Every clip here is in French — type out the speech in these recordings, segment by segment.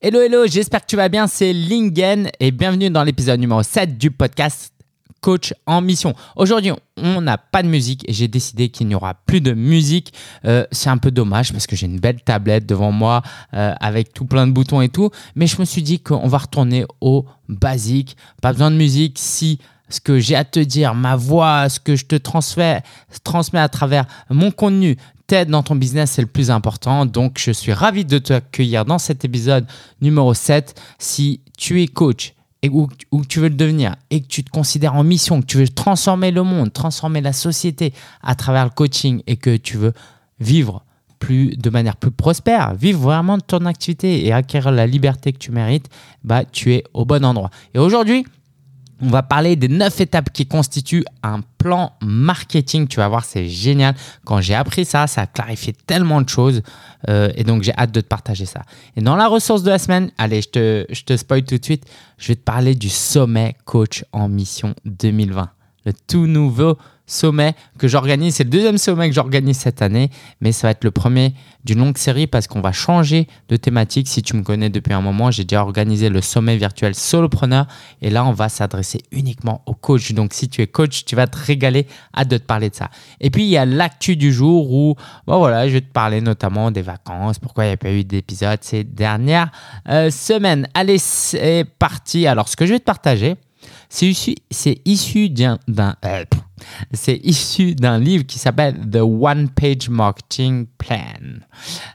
Hello, hello, j'espère que tu vas bien. C'est Lingen et bienvenue dans l'épisode numéro 7 du podcast Coach en mission. Aujourd'hui, on n'a pas de musique et j'ai décidé qu'il n'y aura plus de musique. Euh, c'est un peu dommage parce que j'ai une belle tablette devant moi euh, avec tout plein de boutons et tout. Mais je me suis dit qu'on va retourner au basique. Pas besoin de musique si ce que j'ai à te dire, ma voix, ce que je te transmets, transmets à travers mon contenu, t'aide dans ton business, c'est le plus important. Donc, je suis ravi de t'accueillir dans cet épisode numéro 7. Si tu es coach et ou, tu veux le devenir et que tu te considères en mission, que tu veux transformer le monde, transformer la société à travers le coaching et que tu veux vivre plus de manière plus prospère, vivre vraiment de ton activité et acquérir la liberté que tu mérites, bah tu es au bon endroit. Et aujourd'hui, on va parler des neuf étapes qui constituent un plan marketing. Tu vas voir, c'est génial. Quand j'ai appris ça, ça a clarifié tellement de choses. Euh, et donc, j'ai hâte de te partager ça. Et dans la ressource de la semaine, allez, je te, je te spoil tout de suite. Je vais te parler du sommet coach en mission 2020. Le tout nouveau sommet que j'organise. C'est le deuxième sommet que j'organise cette année, mais ça va être le premier d'une longue série parce qu'on va changer de thématique. Si tu me connais depuis un moment, j'ai déjà organisé le sommet virtuel solopreneur et là, on va s'adresser uniquement aux coachs. Donc, si tu es coach, tu vas te régaler. Hâte de te parler de ça. Et puis, il y a l'actu du jour où, bon, voilà, je vais te parler notamment des vacances, pourquoi il n'y a pas eu d'épisode ces dernières euh, semaines. Allez, c'est parti. Alors, ce que je vais te partager, c'est issu, d'un, euh, c'est issu d'un livre qui s'appelle The One Page Marketing Plan.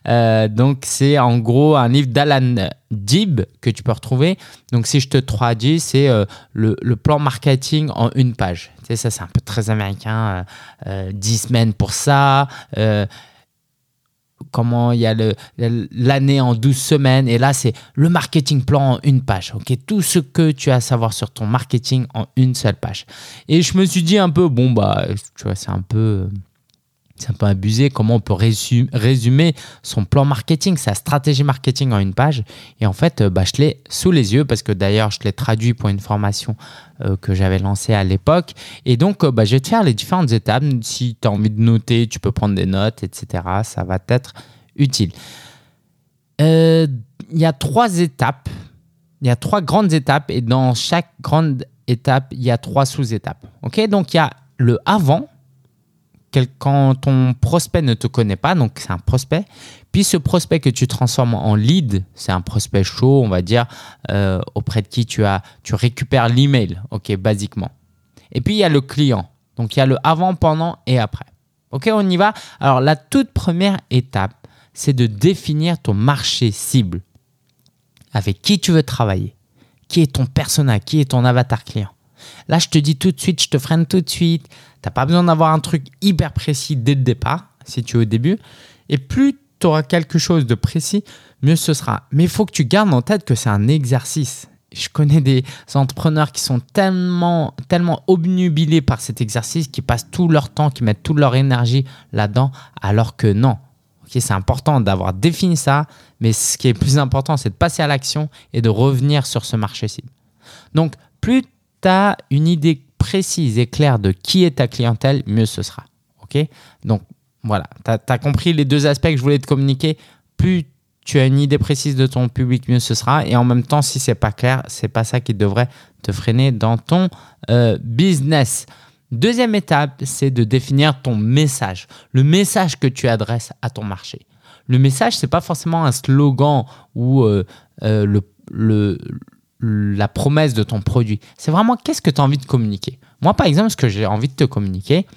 Euh, donc c'est en gros un livre d'Alan Dib que tu peux retrouver. Donc si je te traduis, c'est euh, le, le, plan marketing en une page. Tu sais, ça c'est un peu très américain. 10 semaines pour ça comment il y a l'année en 12 semaines. Et là, c'est le marketing plan en une page. Tout ce que tu as à savoir sur ton marketing en une seule page. Et je me suis dit un peu, bon, bah, tu vois, c'est un peu un peu abusé comment on peut résumer son plan marketing, sa stratégie marketing en une page. Et en fait, euh, bah, je l'ai sous les yeux parce que d'ailleurs, je l'ai traduit pour une formation euh, que j'avais lancée à l'époque. Et donc, euh, bah, je vais te faire les différentes étapes. Si tu as envie de noter, tu peux prendre des notes, etc. Ça va t'être utile. Il y a trois étapes. Il y a trois grandes étapes et dans chaque grande étape, il y a trois sous-étapes. Ok, donc il y a le avant, quand ton prospect ne te connaît pas, donc c'est un prospect, puis ce prospect que tu transformes en lead, c'est un prospect chaud, on va dire, euh, auprès de qui tu, as, tu récupères l'email, ok, basiquement. Et puis il y a le client, donc il y a le avant, pendant et après. Ok, on y va. Alors la toute première étape, c'est de définir ton marché cible. Avec qui tu veux travailler, qui est ton persona, qui est ton avatar client. Là, je te dis tout de suite, je te freine tout de suite. Tu n'as pas besoin d'avoir un truc hyper précis dès le départ, si tu es au début. Et plus tu auras quelque chose de précis, mieux ce sera. Mais il faut que tu gardes en tête que c'est un exercice. Je connais des entrepreneurs qui sont tellement, tellement obnubilés par cet exercice, qui passent tout leur temps, qui mettent toute leur énergie là-dedans, alors que non. c'est important d'avoir défini ça, mais ce qui est plus important, c'est de passer à l'action et de revenir sur ce marché cible. Donc, plus tu as une idée précise et claire de qui est ta clientèle, mieux ce sera. OK? Donc voilà, tu as, compris les deux aspects que je voulais te communiquer. Plus tu as une idée précise de ton public, mieux ce sera. Et en même temps, si c'est pas clair, c'est pas ça qui devrait te freiner dans ton euh, business. Deuxième étape, c'est de définir ton message, le message que tu adresses à ton marché. Le message, c'est pas forcément un slogan ou euh, euh, la promesse de ton produit. C'est vraiment qu'est-ce que tu as envie de communiquer? Moi, par exemple, ce que j'ai envie de te communiquer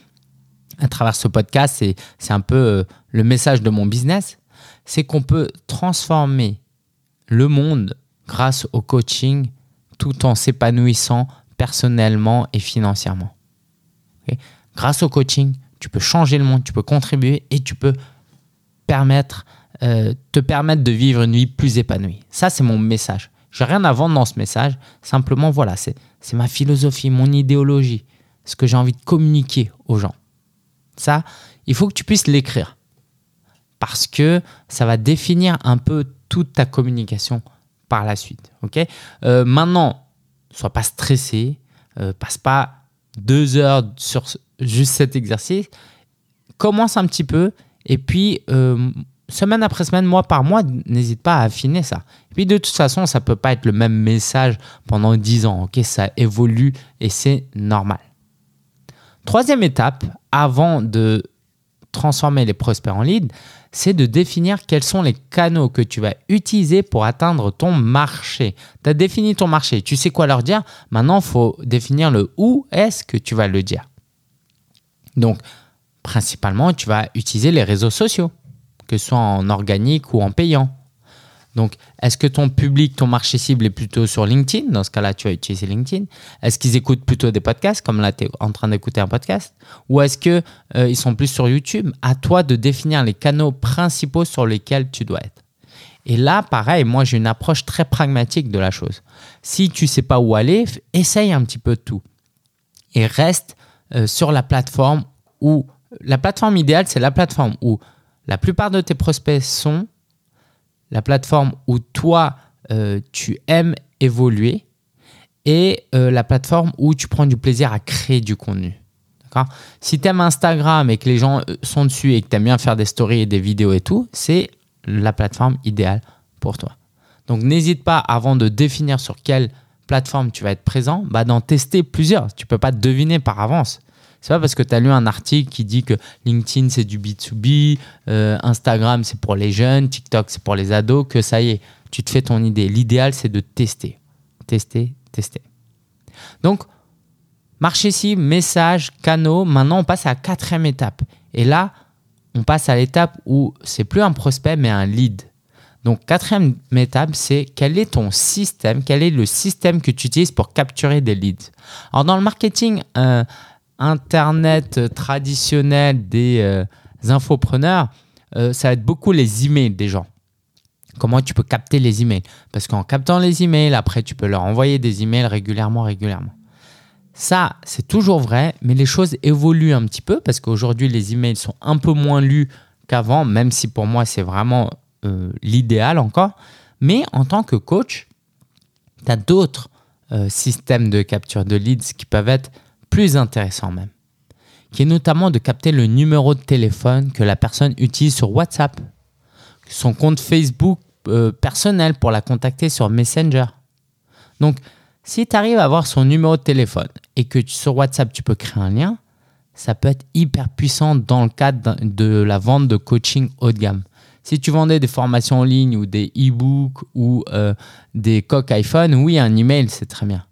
à travers ce podcast, c'est un peu euh, le message de mon business, c'est qu'on peut transformer le monde grâce au coaching tout en s'épanouissant personnellement et financièrement. grâce au coaching, tu peux changer le monde, tu peux contribuer et tu peux euh, te permettre de vivre une vie plus épanouie. Ça, c'est mon message. Je n'ai rien à vendre dans ce message. Simplement, voilà, c'est ma philosophie, mon idéologie, ce que j'ai envie de communiquer aux gens. Ça, il faut que tu puisses l'écrire. Parce que ça va définir un peu toute ta communication par la suite. ok? Euh, maintenant, sois pas stressé, euh, passe pas deux heures sur juste cet exercice. Commence un petit peu et puis euh, semaine après semaine, mois par mois, n'hésite pas à affiner ça. Et puis de toute façon, ça ne peut pas être le même message pendant 10 ans. ok? Ça évolue et c'est normal. Troisième étape, avant de transformer les prospects en leads, c'est de définir quels sont les canaux que tu vas utiliser pour atteindre ton marché. Tu as défini ton marché, tu sais quoi leur dire? Maintenant, il faut définir le où est-ce que tu vas le dire. Donc, principalement, tu vas utiliser les réseaux sociaux, que ce soit en organique ou en payant. Donc, est-ce que ton public, ton marché cible est plutôt sur LinkedIn? Dans ce cas-là, tu vas utiliser LinkedIn. Est-ce qu'ils écoutent plutôt des podcasts, comme là, tu es en train d'écouter un podcast? Ou est-ce qu'ils euh, sont plus sur YouTube? À toi de définir les canaux principaux sur lesquels tu dois être. Et là, pareil, moi, j'ai une approche très pragmatique de la chose. Si tu ne sais pas où aller, essaye un petit peu de tout. Et reste euh, sur la plateforme où... La plateforme idéale, c'est la plateforme où la plupart de tes prospects sont la plateforme où toi, euh, tu aimes évoluer et euh, la plateforme où tu prends du plaisir à créer du contenu. Si tu aimes Instagram et que les gens euh, sont dessus et que tu aimes bien faire des stories et des vidéos et tout, c'est la plateforme idéale pour toi. Donc n'hésite pas avant de définir sur quelle plateforme tu vas être présent, bah, d'en tester plusieurs. Tu ne peux pas deviner par avance. C'est pas parce que tu as lu un article qui dit que LinkedIn c'est du B2B, euh, Instagram c'est pour les jeunes, TikTok c'est pour les ados, que ça y est, tu te fais ton idée. L'idéal c'est de tester. Tester, tester. Donc, marché cible, message, canaux. Maintenant, on passe à la quatrième étape. Et là, on passe à l'étape où c'est plus un prospect mais un lead. Donc, quatrième étape, c'est quel est ton système, quel est le système que tu utilises pour capturer des leads. Alors, dans le marketing, euh, Internet traditionnel des euh, infopreneurs, euh, ça va être beaucoup les emails des gens. Comment tu peux capter les emails? Parce qu'en captant les emails, après, tu peux leur envoyer des emails régulièrement, régulièrement. Ça, c'est toujours vrai, mais les choses évoluent un petit peu parce qu'aujourd'hui, les emails sont un peu moins lus qu'avant, même si pour moi, c'est vraiment euh, l'idéal encore. Mais en tant que coach, tu as d'autres systèmes de capture de leads qui peuvent être plus intéressant même, qui est notamment de capter le numéro de téléphone que la personne utilise sur WhatsApp, son compte Facebook euh, personnel pour la contacter sur Messenger. Donc, si tu arrives à avoir son numéro de téléphone et que sur WhatsApp tu peux créer un lien, ça peut être hyper puissant dans le cadre de la vente de coaching haut de gamme. Si tu vendais des formations en ligne ou des e-books ou euh, des coques iPhone, oui, un email, c'est très bien.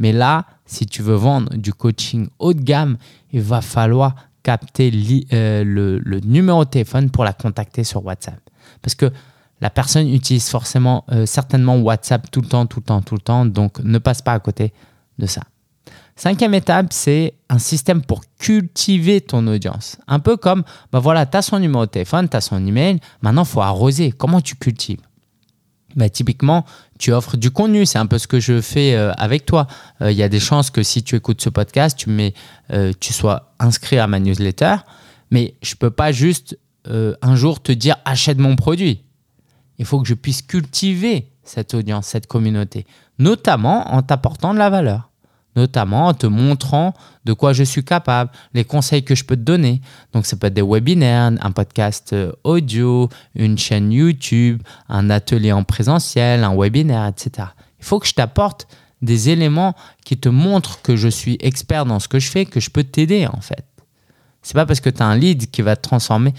Mais là, si tu veux vendre du coaching haut de gamme, il va falloir capter euh, le, numéro de téléphone pour la contacter sur WhatsApp. Parce que la personne utilise forcément, euh, certainement WhatsApp tout le temps, tout le temps, tout le temps. Donc, ne passe pas à côté de ça. Cinquième étape, c'est un système pour cultiver ton audience. Un peu comme, bah voilà, tu as son numéro de téléphone, tu as son email, maintenant il faut arroser. Comment tu cultives? Bah, typiquement, tu offres du contenu. C'est un peu ce que je fais euh, avec toi. Euh, il y a des chances que si tu écoutes ce podcast, tu, mets, euh, tu sois inscrit à ma newsletter. Mais je ne peux pas juste un jour te dire achète mon produit. Il faut que je puisse cultiver cette audience, cette communauté, notamment en t'apportant de la valeur notamment en te montrant de quoi je suis capable, les conseils que je peux te donner. Donc ça peut être des webinaires, un podcast euh, audio, une chaîne YouTube, un atelier en présentiel, un webinaire, etc. Il faut que je t'apporte des éléments qui te montrent que je suis expert dans ce que je fais, que je peux t'aider en fait. C'est pas parce que tu as un lead qui va te transformer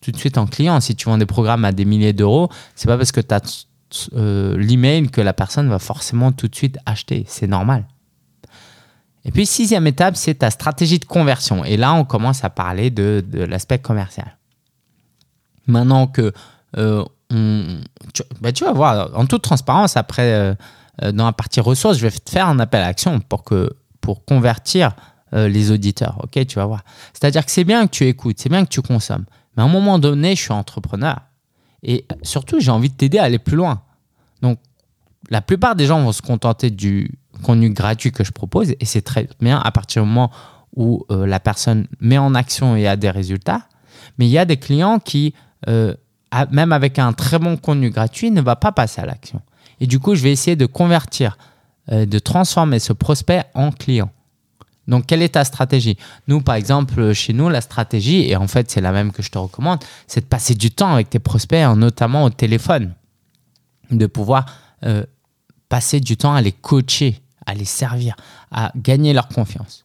tout de suite en client. Si tu vends des programmes à des milliers d'euros, c'est pas parce que tu as euh, l'email que la personne va forcément tout de suite acheter. C'est normal. Et puis, sixième étape, c'est ta stratégie de conversion. Et là, on commence à parler de, l'aspect commercial. Maintenant que euh, tu, bah, tu, vas voir, en toute transparence, après, euh, euh, dans la partie ressources, je vais te faire un appel à action pour, que, pour convertir les auditeurs. Ok, tu vas voir. C'est-à-dire que c'est bien que tu écoutes, c'est bien que tu consommes. Mais à un moment donné, je suis entrepreneur. Et surtout, j'ai envie de t'aider à aller plus loin. Donc, la plupart des gens vont se contenter du, contenu gratuit que je propose et c'est très bien à partir du moment où euh, la personne met en action et a des résultats. Mais il y a des clients qui, euh, même avec un très bon contenu gratuit, ne va pas passer à l'action. Et du coup, je vais essayer de convertir, euh, de transformer ce prospect en client. Donc, quelle est ta stratégie? Nous, par exemple, chez nous, la stratégie, et en fait, c'est la même que je te recommande, c'est de passer du temps avec tes prospects, hein, notamment au téléphone. De pouvoir passer du temps à les coacher, à les servir, à gagner leur confiance.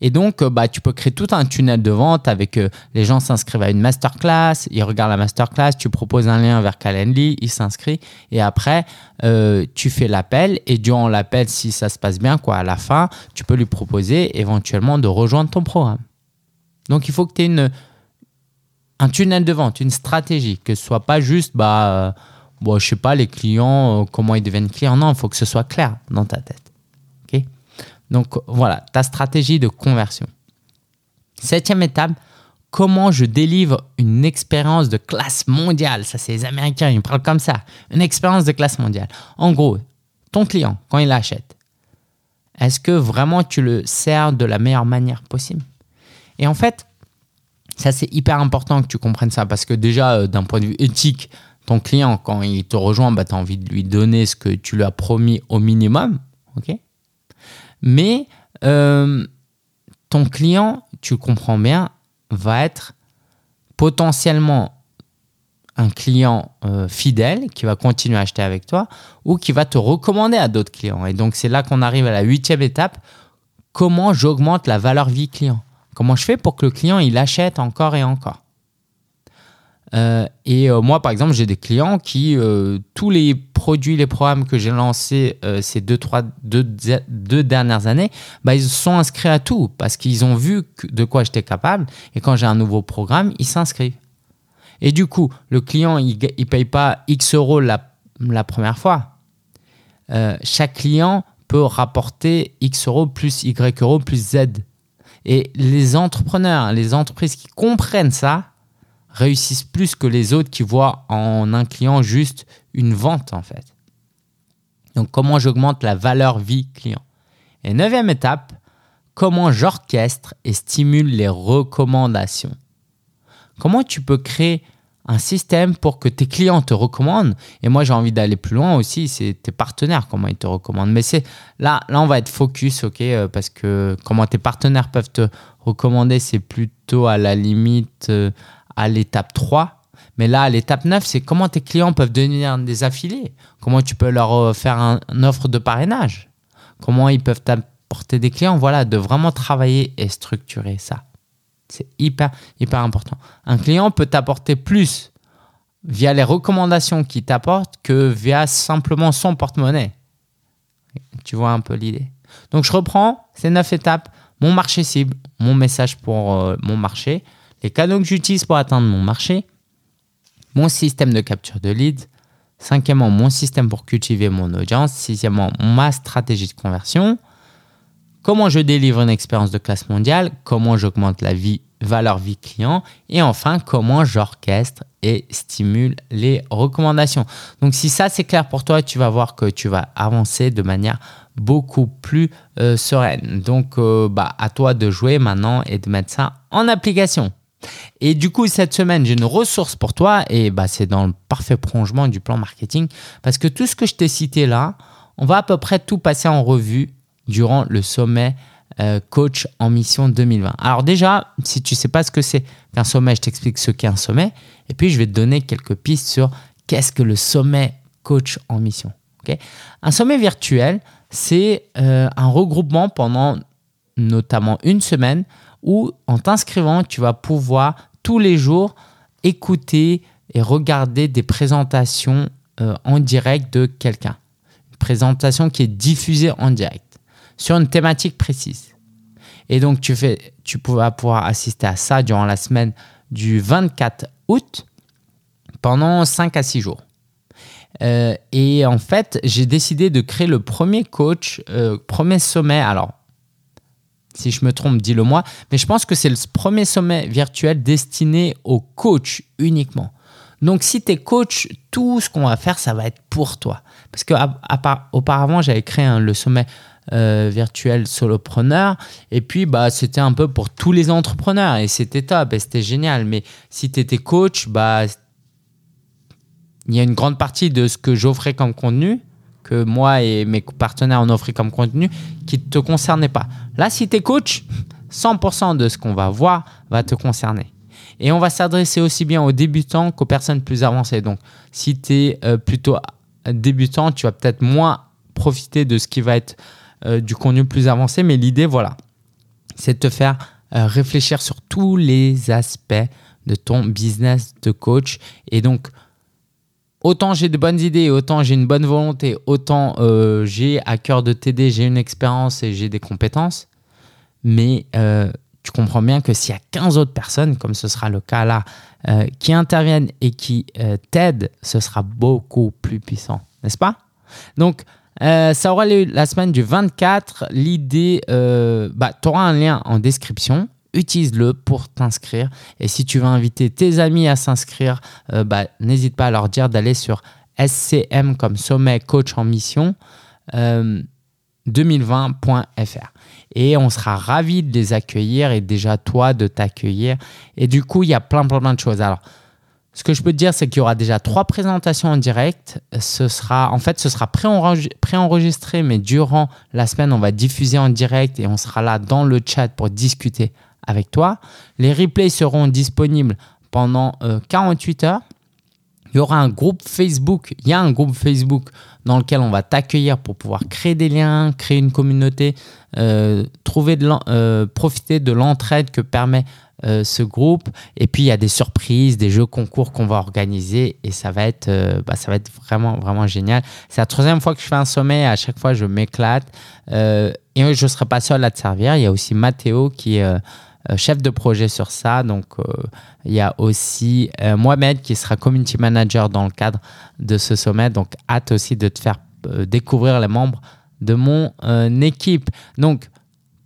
Et donc, euh, bah, tu peux créer tout un tunnel de vente avec euh, les gens s'inscrivent à une masterclass, ils regardent la masterclass, tu proposes un lien vers Calendly, ils s'inscrivent et après, euh, tu fais l'appel et durant l'appel, si ça se passe bien, quoi, à la fin, tu peux lui proposer éventuellement de rejoindre ton programme. Donc, il faut que tu aies une, un tunnel de vente, une stratégie, que ce soit pas juste, bah, bon, je sais pas, les clients, comment ils deviennent clients. Non, il faut que ce soit clair dans ta tête. Donc voilà, ta stratégie de conversion. Septième étape, comment je délivre une expérience de classe mondiale. Ça, c'est les Américains, ils parlent comme ça. Une expérience de classe mondiale. En gros, ton client, quand il achète, est-ce que vraiment tu le sers de la meilleure manière possible? Et en fait, ça, c'est hyper important que tu comprennes ça parce que déjà, euh, d'un point de vue éthique, ton client, quand il te rejoint, bah, tu as envie de lui donner ce que tu lui as promis au minimum. mais euh, ton client, tu comprends bien, va être potentiellement un client euh, fidèle qui va continuer à acheter avec toi ou qui va te recommander à d'autres clients. Et donc c'est là qu'on arrive à la huitième étape. Comment j'augmente la valeur vie client? Comment je fais pour que le client il achète encore et encore? Euh, et euh, moi, par exemple, j'ai des clients qui, euh, tous les produits, les programmes que j'ai lancés ces deux, trois, deux, deux, dernières années, bah, ils sont inscrits à tout parce qu'ils ont vu de quoi j'étais capable. Et quand j'ai un nouveau programme, ils s'inscrivent. Et du coup, le client, il ne paye pas X euros la, la première fois. chaque client peut rapporter X euros plus Y euros plus Z. Et les entrepreneurs, les entreprises qui comprennent ça, réussissent plus que les autres qui voient en un client juste une vente en fait. Donc comment j'augmente la valeur vie client? Et neuvième étape, comment j'orchestre et stimule les recommandations. Comment tu peux créer un système pour que tes clients te recommandent? Et moi, j'ai envie d'aller plus loin aussi, c'est tes partenaires, comment ils te recommandent. Mais c'est là, là, on va être focus, ok, euh, parce que comment tes partenaires peuvent te recommander, c'est plutôt à la limite euh, à l'étape 3. Mais là, à l'étape 9, c'est comment tes clients peuvent devenir des affiliés. Comment tu peux leur euh, faire un, une offre de parrainage. Comment ils peuvent t'apporter des clients. Voilà, de vraiment travailler et structurer ça. C'est hyper, hyper important. Un client peut t'apporter plus via les recommandations qu'il t'apporte que via simplement son porte-monnaie. Tu vois un peu l'idée. Donc, je reprends ces neuf étapes. Mon marché cible, mon message pour euh, mon marché, les canaux que j'utilise pour atteindre mon marché, mon système de capture de leads, cinquièmement, mon système pour cultiver mon audience, sixièmement, ma stratégie de conversion, comment je délivre une expérience de classe mondiale, comment j'augmente la vie, valeur vie client, et enfin, comment j'orchestre et stimule les recommandations. Donc si ça c'est clair pour toi, tu vas voir que tu vas avancer de manière beaucoup plus euh, sereine. Donc euh, bah, à toi de jouer maintenant et de mettre ça en application. Et du coup, cette semaine, j'ai une ressource pour toi et bah, c'est dans le parfait prolongement du plan marketing parce que tout ce que je t'ai cité là, on va à peu près tout passer en revue durant le sommet euh, coach en mission 2020. Alors déjà, si tu ne sais pas ce que c'est qu'un sommet, je t'explique ce qu'est un sommet et puis je vais te donner quelques pistes sur qu'est-ce que le sommet coach en mission. un sommet virtuel, c'est euh, un regroupement pendant notamment une semaine où en t'inscrivant, tu vas pouvoir tous les jours écouter et regarder des présentations euh, en direct de quelqu'un. Une présentation qui est diffusée en direct sur une thématique précise. Et donc, tu, vas pouvoir assister à ça durant la semaine du 24 août pendant 5 à 6 jours. Euh, et en fait, j'ai décidé de créer le premier coach, euh, premier sommet. Alors, si je me trompe, dis-le moi. Mais je pense que c'est le premier sommet virtuel destiné aux coachs uniquement. Donc, si tu es coach, tout ce qu'on va faire, ça va être pour toi. Parce que auparavant, j'avais créé le sommet euh, virtuel solopreneur. Et puis, bah, c'était un peu pour tous les entrepreneurs. Et c'était top et c'était génial. Mais si tu étais coach, bah, il y a une grande partie de ce que j'offrais comme contenu que moi et mes partenaires ont offert comme contenu qui ne te concernait pas. Là, si tu es coach, 100% de ce qu'on va voir va te concerner. Et on va s'adresser aussi bien aux débutants qu'aux personnes plus avancées. Donc, si tu es euh, plutôt débutant, tu vas peut-être moins profiter de ce qui va être euh, du contenu plus avancé. Mais l'idée, voilà, c'est de te faire euh, réfléchir sur tous les aspects de ton business de coach. Et donc, autant j'ai de bonnes idées, autant j'ai une bonne volonté, autant j'ai à cœur de t'aider, j'ai une expérience et j'ai des compétences. Mais tu comprends bien que s'il y a 15 autres personnes, comme ce sera le cas là, euh, qui interviennent et qui euh, t'aident, ce sera beaucoup plus puissant, n'est-ce pas? Donc, euh, ça aura lieu la semaine du 24. L'idée, bah, tu auras un lien en description. Utilise-le pour t'inscrire. Et si tu veux inviter tes amis à s'inscrire, bah, n'hésite pas à leur dire d'aller sur SCM comme sommet coach en mission 2020.fr et on sera ravi de les accueillir et déjà toi de t'accueillir. Et du coup, il y a plein, plein, plein de choses. Alors, ce que je peux te dire, c'est qu'il y aura déjà trois présentations en direct. Ce sera, en fait, ce sera préenregistré, mais durant la semaine, on va diffuser en direct et on sera là dans le chat pour discuter avec toi. Les replays seront disponibles pendant 48 euh, heures. Il y aura un groupe Facebook. Il y a un groupe Facebook dans lequel on va t'accueillir pour pouvoir créer des liens, créer une communauté, euh, trouver euh, profiter de l'entraide que permet euh, ce groupe. Et puis il y a des surprises, des jeux concours qu'on va organiser et ça va être, bah, ça va être vraiment vraiment génial. C'est la troisième fois que je fais un sommet. À chaque fois, je m'éclate et je ne serai pas seul à te servir. Il y a aussi Mathéo qui chef de projet sur ça. Donc, il y a aussi Mohamed qui sera community manager dans le cadre de ce sommet. Donc, hâte aussi de te faire découvrir les membres de mon euh, équipe. Donc,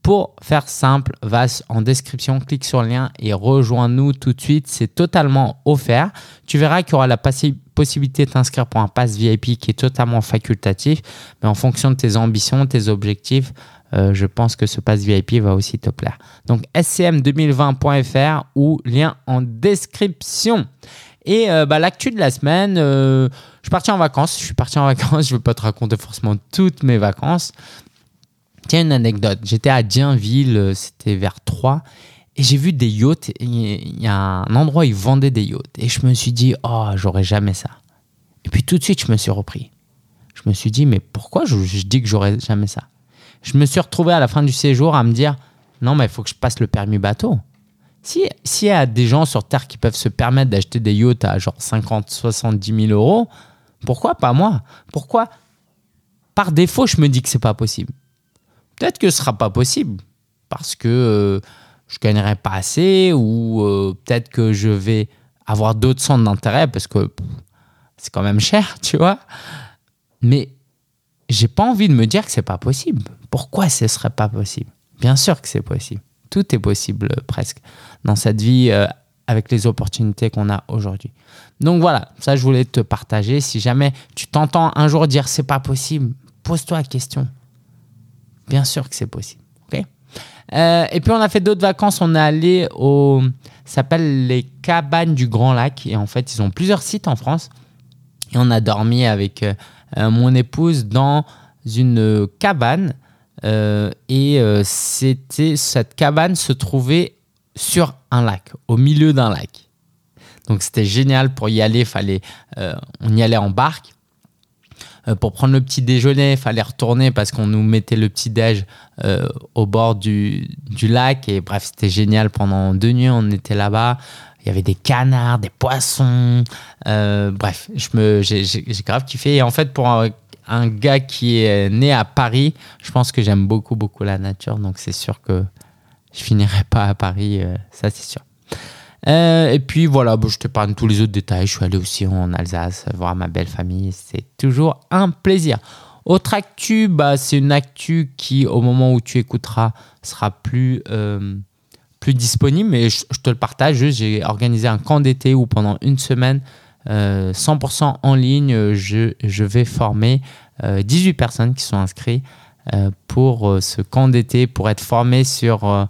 pour faire simple, va en description, clique sur le lien et rejoins-nous tout de suite. C'est totalement offert. Tu verras qu'il y aura la possibilité de t'inscrire pour un pass VIP qui est totalement facultatif. Mais en fonction de tes ambitions, tes objectifs, euh, je pense que ce pass VIP va aussi te plaire. Donc scm2020.fr ou lien en description. Et euh, bah, l'actu de la semaine, euh, je suis parti en vacances. Je suis parti en vacances. Je ne vais pas te raconter forcément toutes mes vacances. Tiens, une anecdote. J'étais à Dienville, euh, c'était vers 3. Et j'ai vu des yachts. Il y a un endroit où ils vendaient des yachts. Et je me suis dit, oh, j'aurais jamais ça. Et puis tout de suite, je me suis repris. Je me suis dit, mais pourquoi je, je dis que j'aurais jamais ça? Je me suis retrouvé à la fin du séjour à me dire, non, mais il faut que je passe le permis bateau. S'il si y a des gens sur Terre qui peuvent se permettre d'acheter des yachts à genre 50, 70 000 euros, pourquoi pas moi? Pourquoi? Par défaut, je me dis que c'est pas possible. Peut-être que ce sera pas possible parce que euh, je gagnerai pas assez ou euh, peut-être que je vais avoir d'autres centres d'intérêt parce que c'est quand même cher, tu vois. Mais j'ai pas envie de me dire que c'est pas possible. Pourquoi ce serait pas possible? Bien sûr que c'est possible. Tout est possible euh, presque dans cette vie euh, avec les opportunités qu'on a aujourd'hui. Donc voilà, ça je voulais te partager. Si jamais tu t'entends un jour dire c'est pas possible, pose-toi la question. Bien sûr que c'est possible. Euh, et puis on a fait d'autres vacances. On est allé au, s'appelle les cabanes du Grand Lac. Et en fait, ils ont plusieurs sites en France. Et on a dormi avec mon épouse dans une cabane euh, et euh, c'était cette cabane se trouvait sur un lac, au milieu d'un lac. Donc c'était génial pour y aller. Fallait, euh, on y allait en barque. pour prendre le petit déjeuner, fallait retourner parce qu'on nous mettait le petit déj au bord du, du, lac. Et bref, c'était génial. Pendant deux nuits, on était là-bas. Il y avait des canards, des poissons. bref, j'ai grave kiffé. Et en fait, pour un gars qui est né à Paris, je pense que j'aime beaucoup, beaucoup la nature. Donc, c'est sûr que je finirai pas à Paris, euh, ça, c'est sûr. Euh, et puis voilà, je te parle de tous les autres détails. Je suis allé aussi en Alsace voir ma belle famille. C'est toujours un plaisir. Autre actu, bah, c'est une actu qui, au moment où tu écouteras, sera plus, euh, plus disponible. Mais je, te le partage. J'ai organisé un camp d'été où pendant une semaine, 100% euh, en ligne, je, vais former 18 euh, personnes qui sont inscrites euh, pour ce camp d'été, pour être formé sur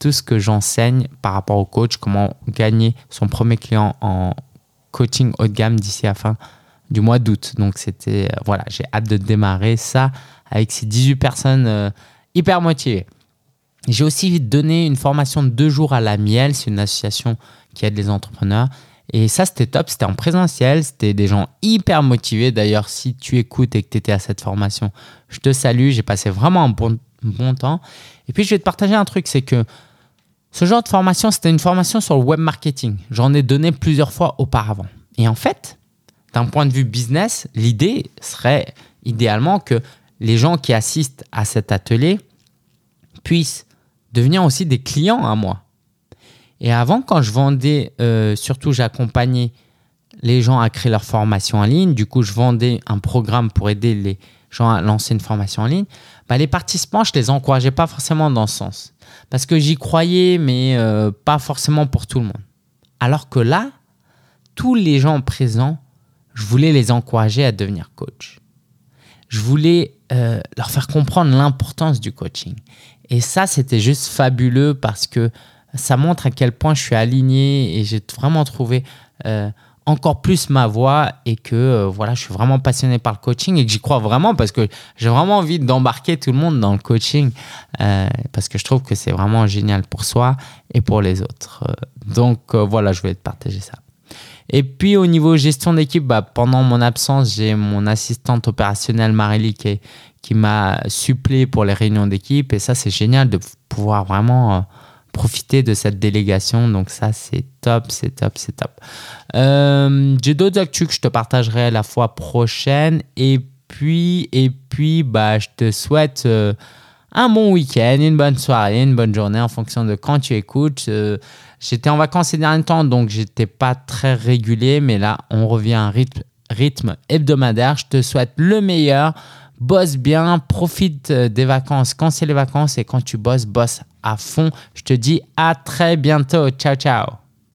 tout ce que j'enseigne par rapport au coach, comment gagner son premier client en coaching haut de gamme d'ici à fin du mois d'août. Donc c'était voilà, j'ai hâte de démarrer ça avec ces 18 personnes hyper motivées. J'ai aussi donné une formation de deux jours à la Miel, c'est une association qui aide les entrepreneurs. Et ça, c'était top, c'était en présentiel, c'était des gens hyper motivés. D'ailleurs, si tu écoutes et que tu étais à cette formation, je te salue, j'ai passé vraiment un bon, bon temps. Et puis, je vais te partager un truc, c'est que ce genre de formation, c'était une formation sur le web marketing. J'en ai donné plusieurs fois auparavant. Et en fait, d'un point de vue business, l'idée serait idéalement que les gens qui assistent à cet atelier puissent devenir aussi des clients à moi. Et avant, quand je vendais, euh, surtout j'accompagnais les gens à créer leur formation en ligne, du coup je vendais un programme pour aider les gens à lancer une formation en ligne, bah, les participants, je les encourageais pas forcément dans ce sens. Parce que j'y croyais, mais euh, pas forcément pour tout le monde. Alors que là, tous les gens présents, je voulais les encourager à devenir coach. Je voulais euh, leur faire comprendre l'importance du coaching. Et ça, c'était juste fabuleux parce que ça montre à quel point je suis aligné et j'ai vraiment trouvé euh, encore plus ma voix et que euh, voilà, je suis vraiment passionné par le coaching et que j'y crois vraiment parce que j'ai vraiment envie d'embarquer tout le monde dans le coaching euh, parce que je trouve que c'est vraiment génial pour soi et pour les autres. donc voilà, je voulais te partager ça. Et puis au niveau gestion d'équipe, bah, pendant mon absence, j'ai mon assistante opérationnelle Marélie qui, qui m'a supplé pour les réunions d'équipe et ça c'est génial de pouvoir vraiment profiter de cette délégation. Donc ça, c'est top, c'est top, c'est top. Euh, j'ai d'autres actus que je te partagerai la fois prochaine. Et puis, et puis bah, je te souhaite euh, un bon week-end, une bonne soirée, une bonne journée en fonction de quand tu écoutes. Euh, j'étais en vacances ces derniers temps, donc j'étais pas très régulier, mais là, on revient à un rythme, rythme hebdomadaire. Je te souhaite le meilleur bosse bien, profite des vacances quand c'est les vacances et quand tu bosses, bosse à fond. Je te dis à très bientôt. Ciao, ciao.